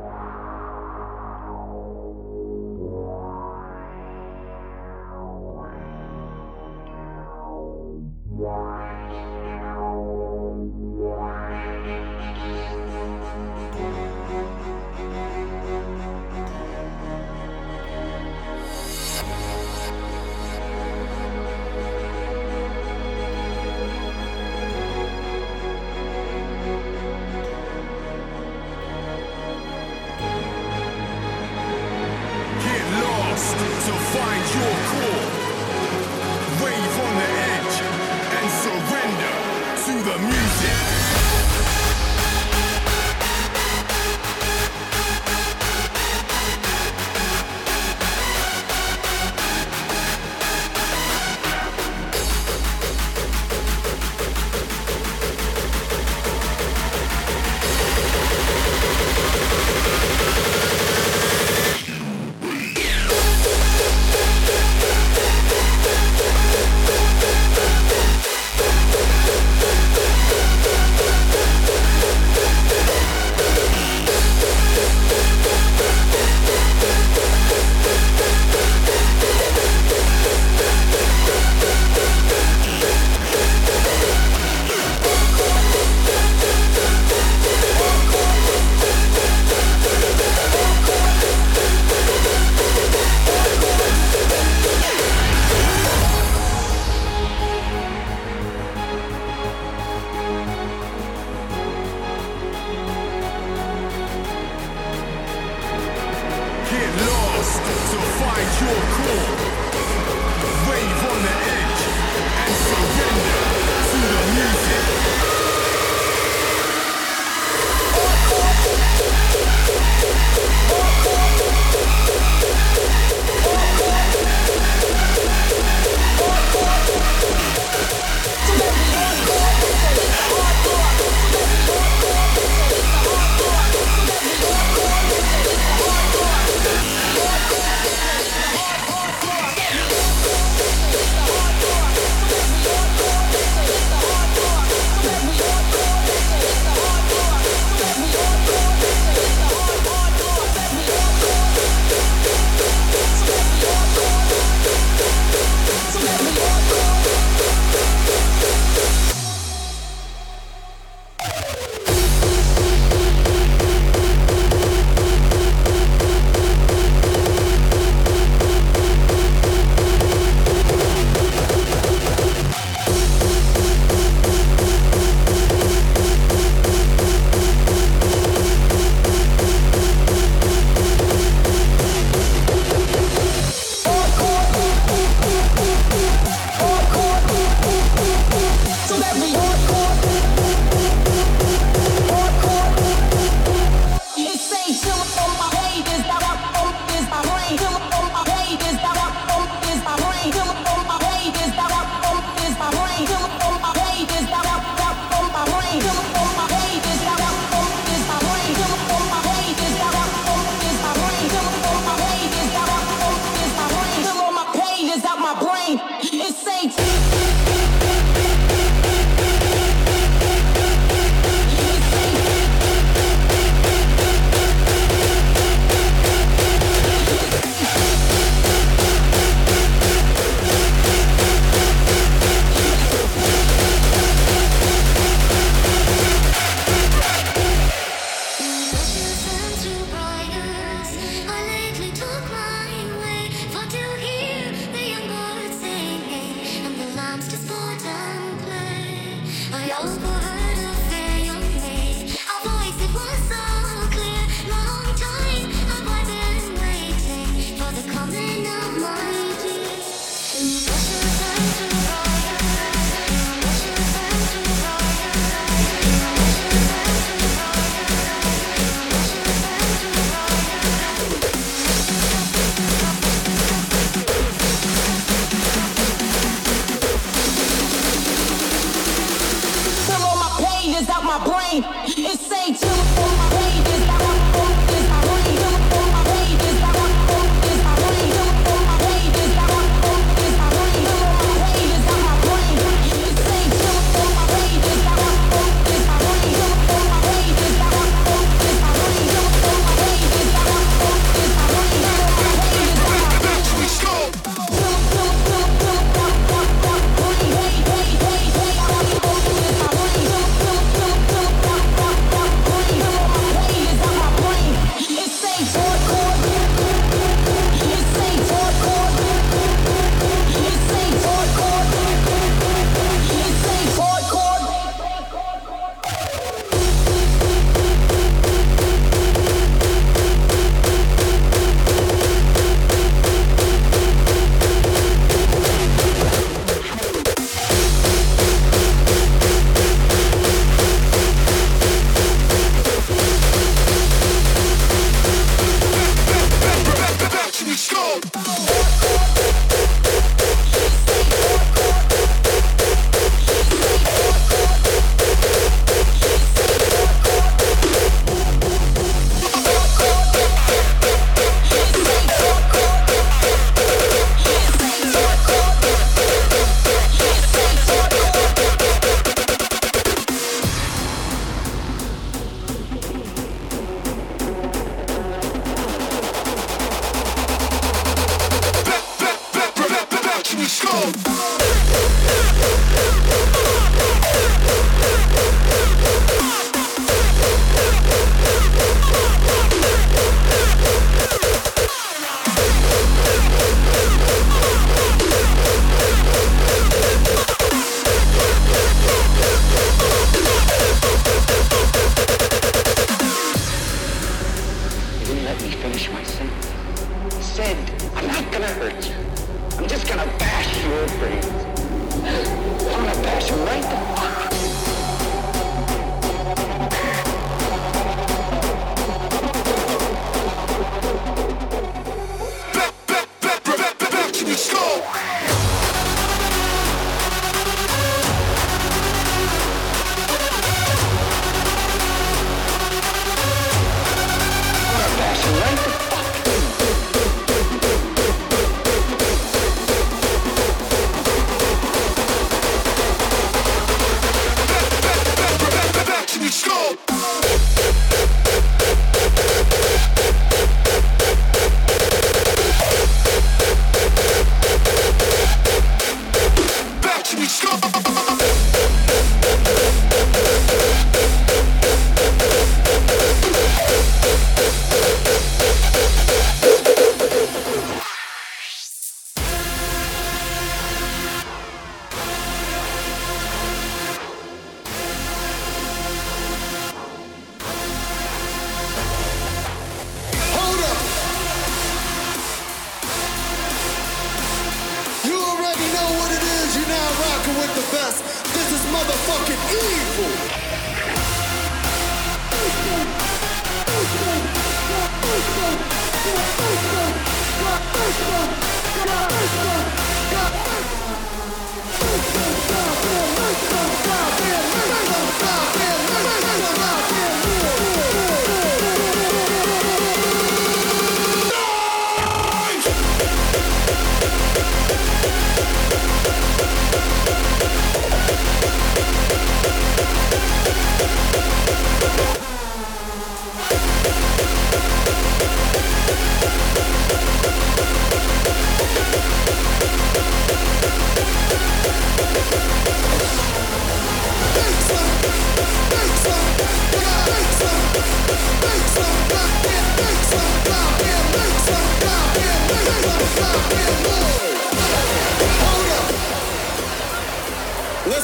Yeah. find you cool.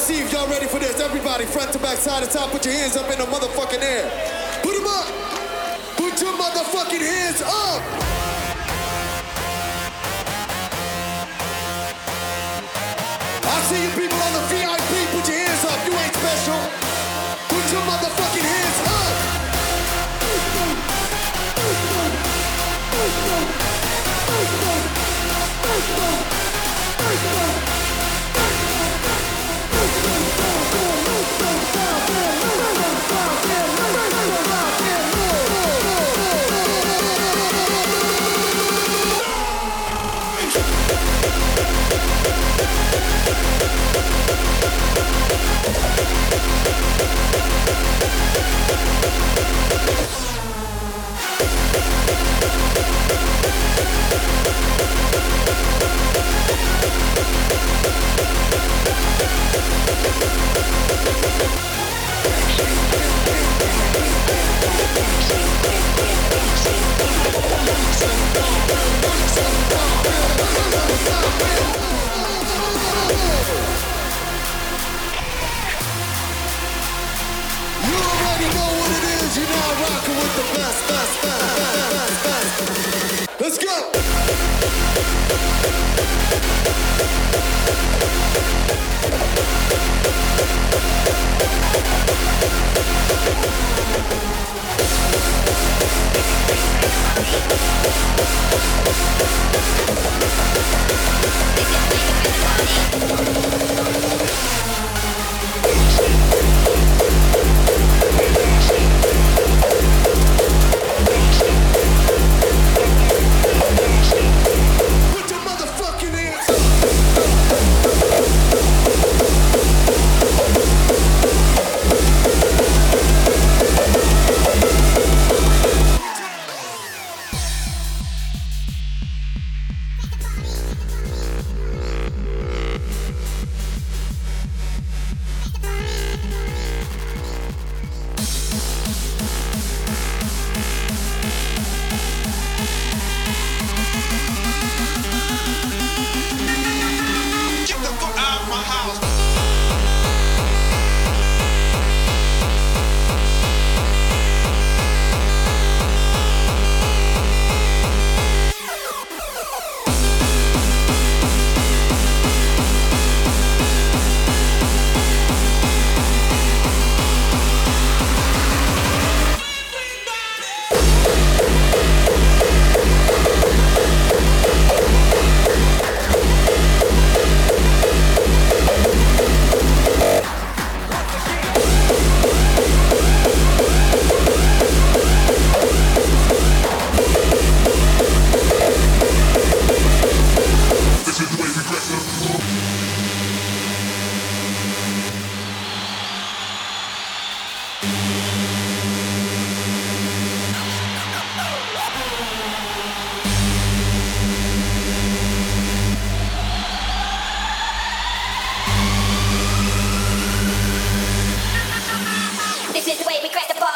See if y'all ready for this. Everybody, front to back, side to top, put your hands up in the motherfucking air. Put them up. Put your motherfucking hands up. I see you people on the VIP. Put your hands up. You ain't special. Put your motherfucking hands up. You Let's go.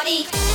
Bye.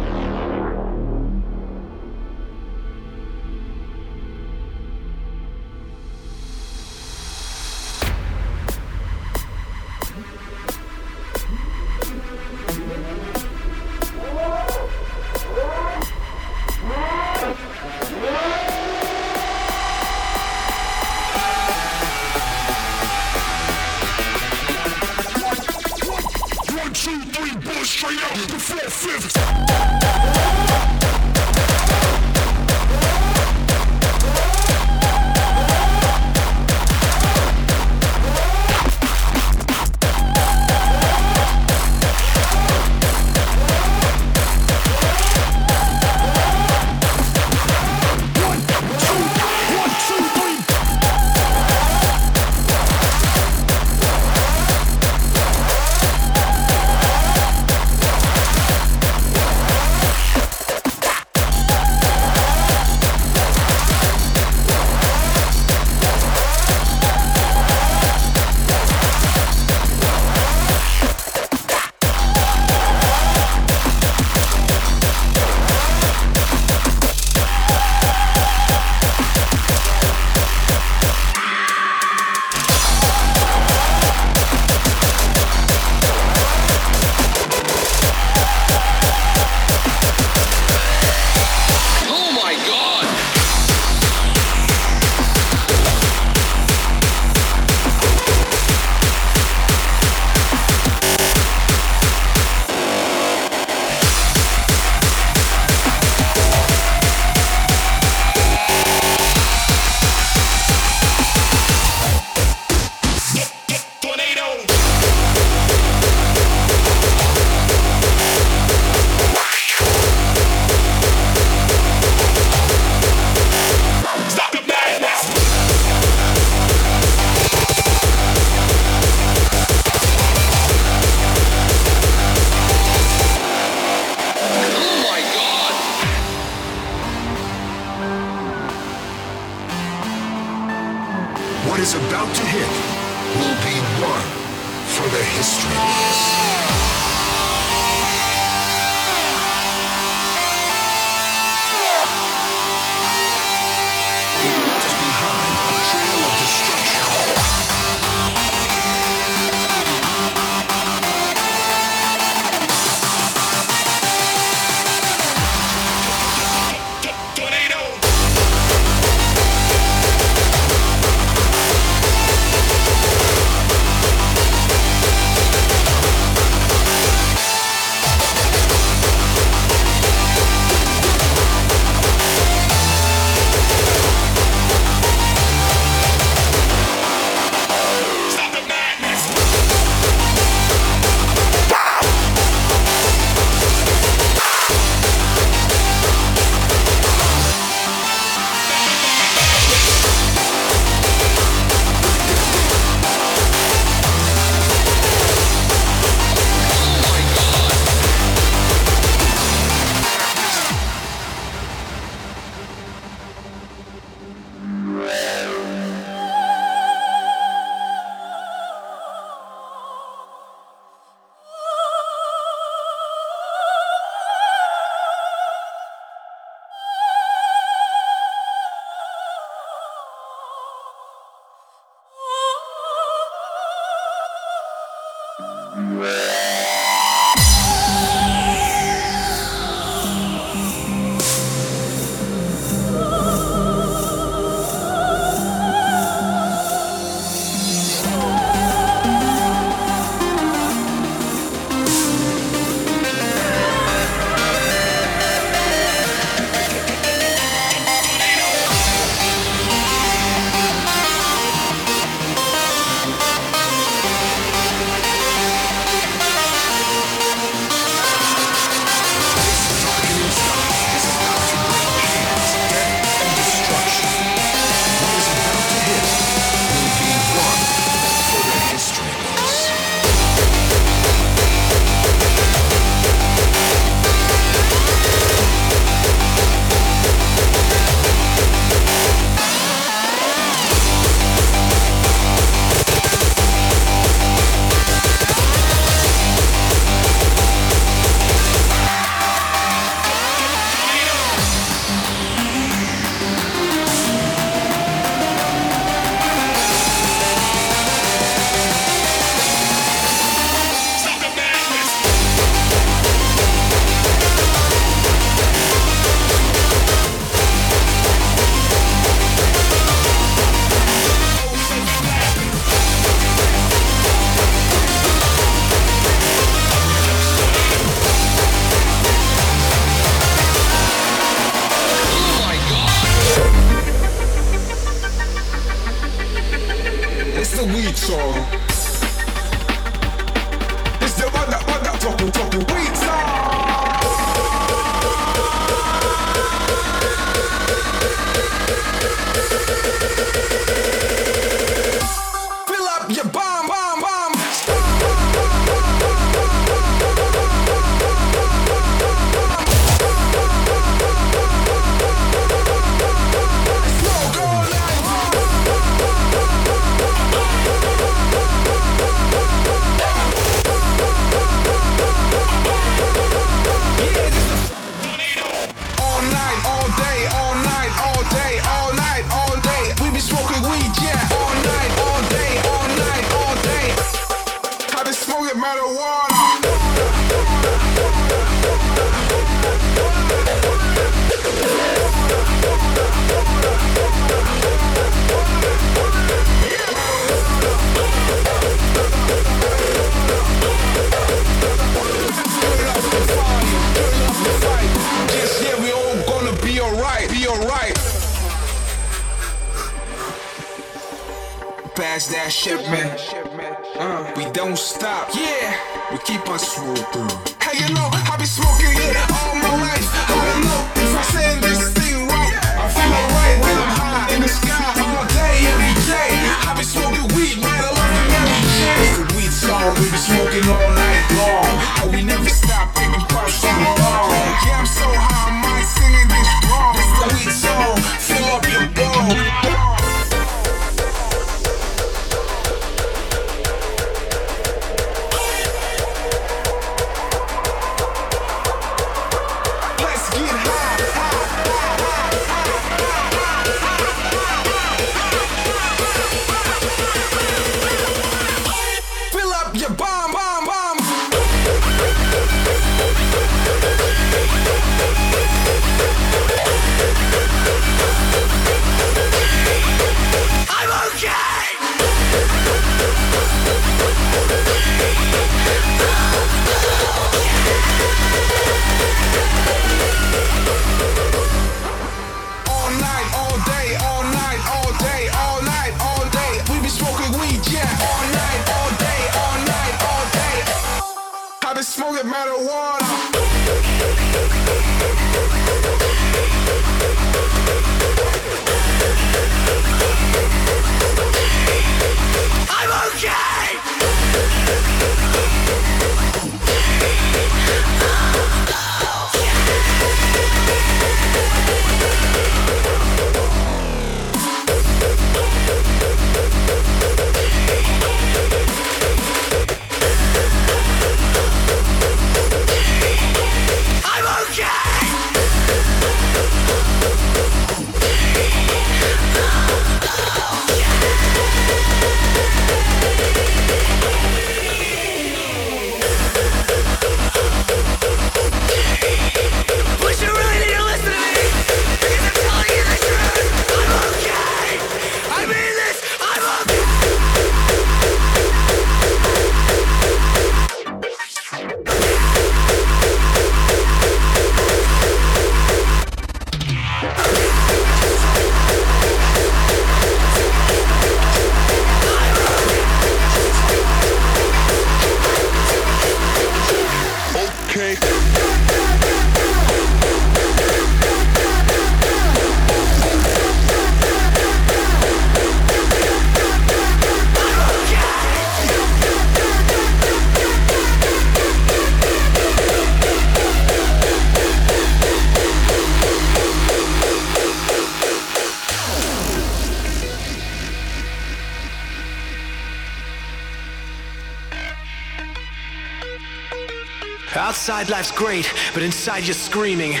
Outside life's great, but inside you're screaming.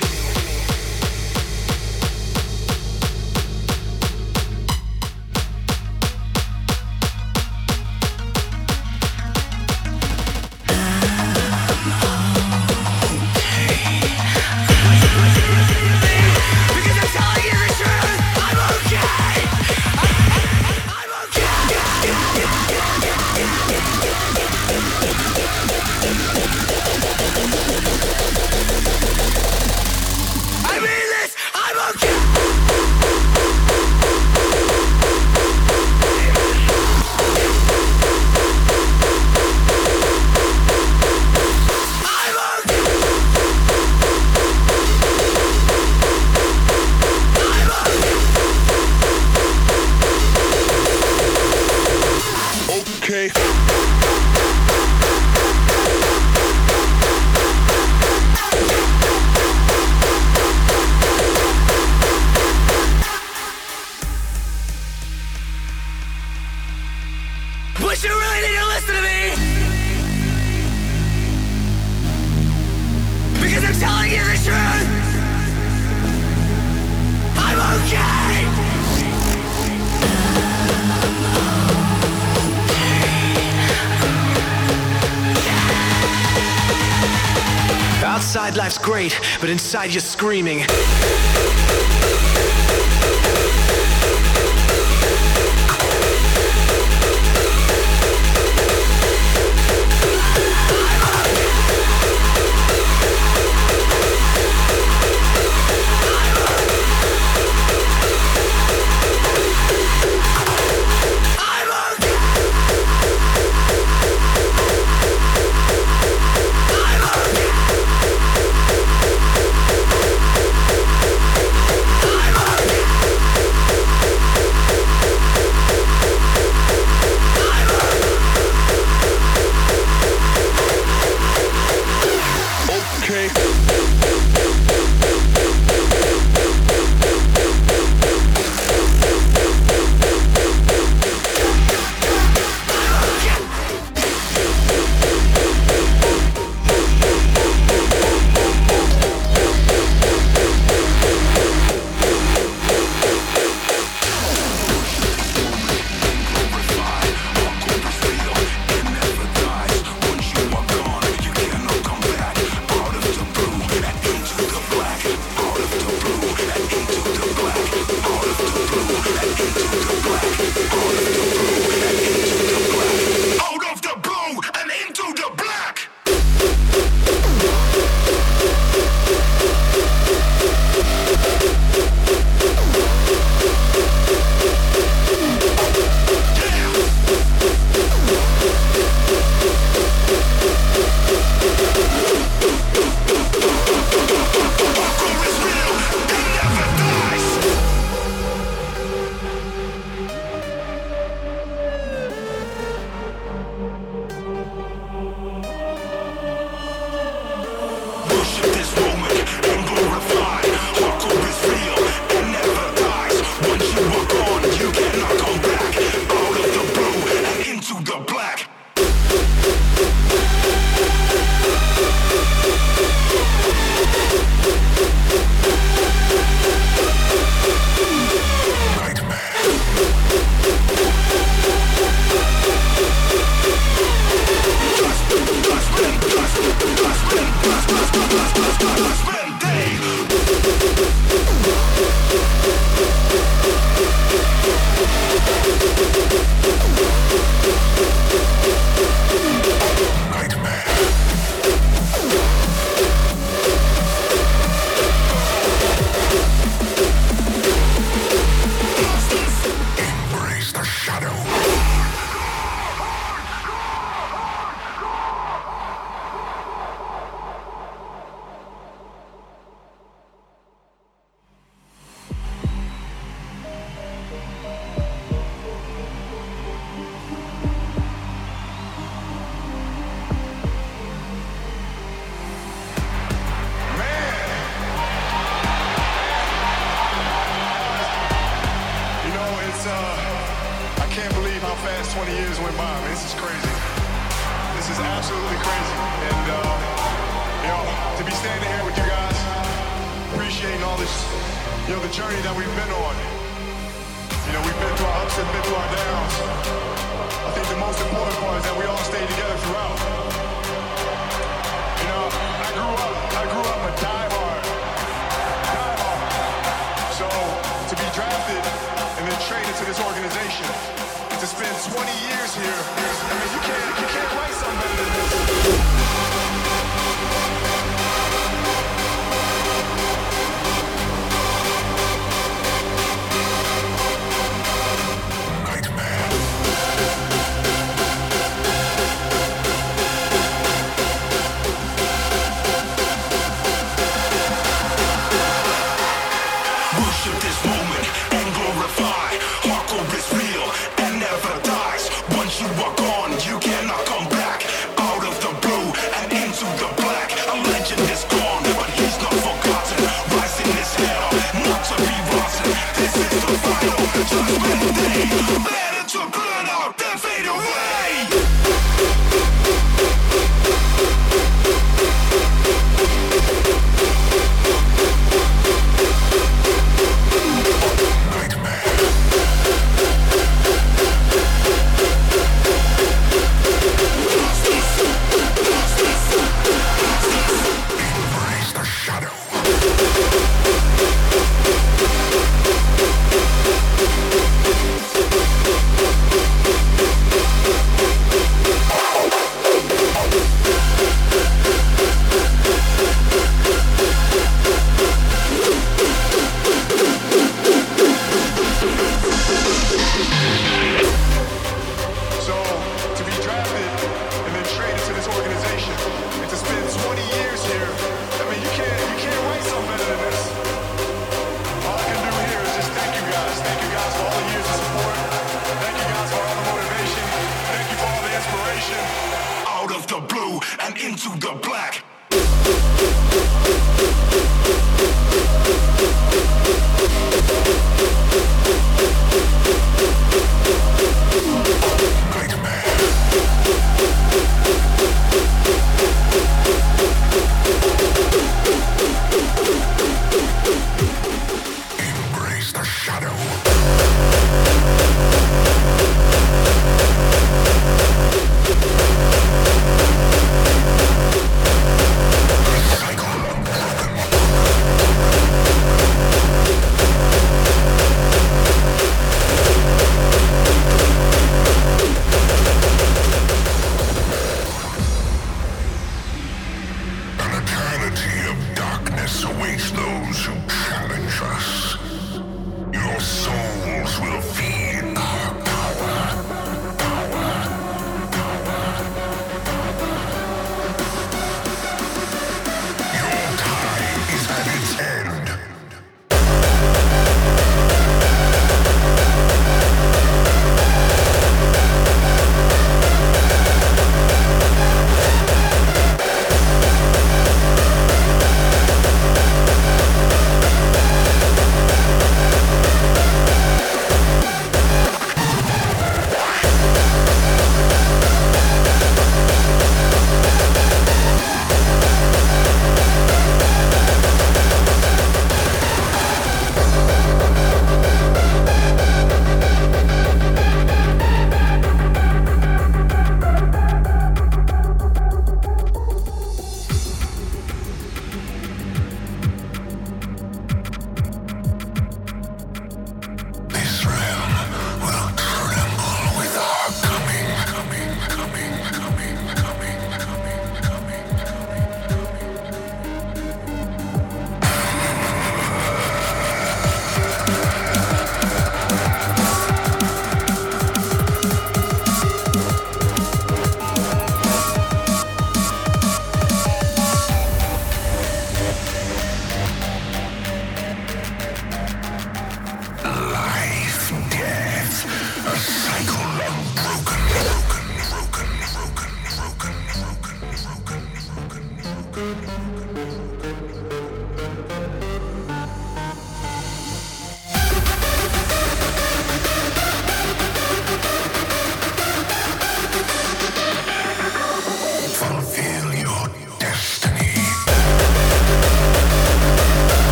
But inside you're screaming.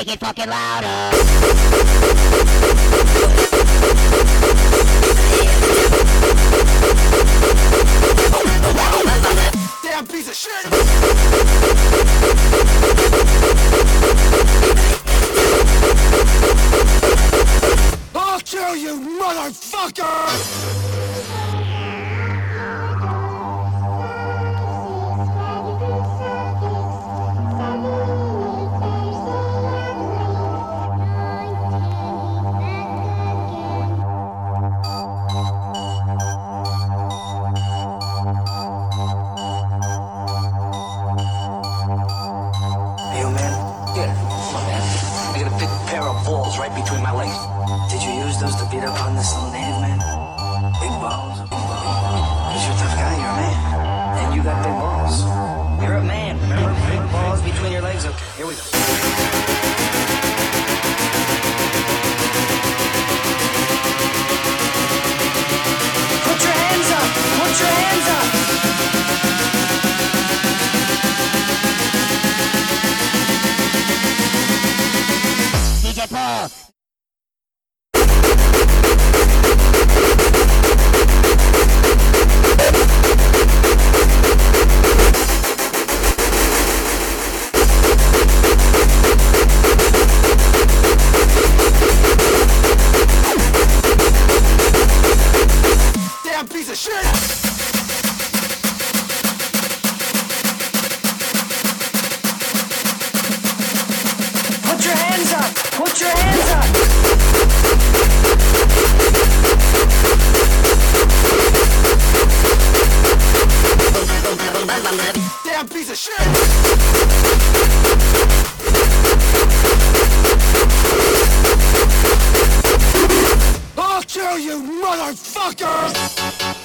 make it fucking louder. Damn piece of shit! I'll kill you, motherfucker! Beat up on this little native man? Big balls. You're a tough guy, you're a man. And you got big balls. You're a man, remember? Big balls between your legs. Okay, here we go. I'll kill you, motherfucker!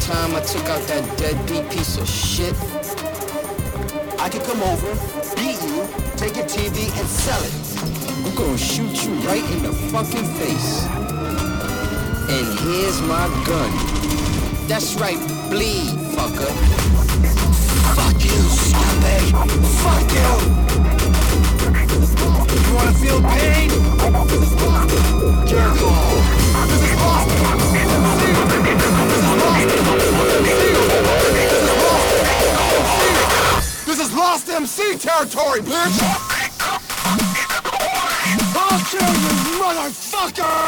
Time I took out that deadbeat piece of shit? I could come over, take your TV and sell it. I'm gonna shoot you right in the fucking face. And here's my gun. That's right, bleed, fucker. Fuck you, stupid! Fuck you! You wanna feel pain? Careful! This is Lost! This is Lost MC territory, bitch! I'll kill you, motherfucker!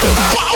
Fuck!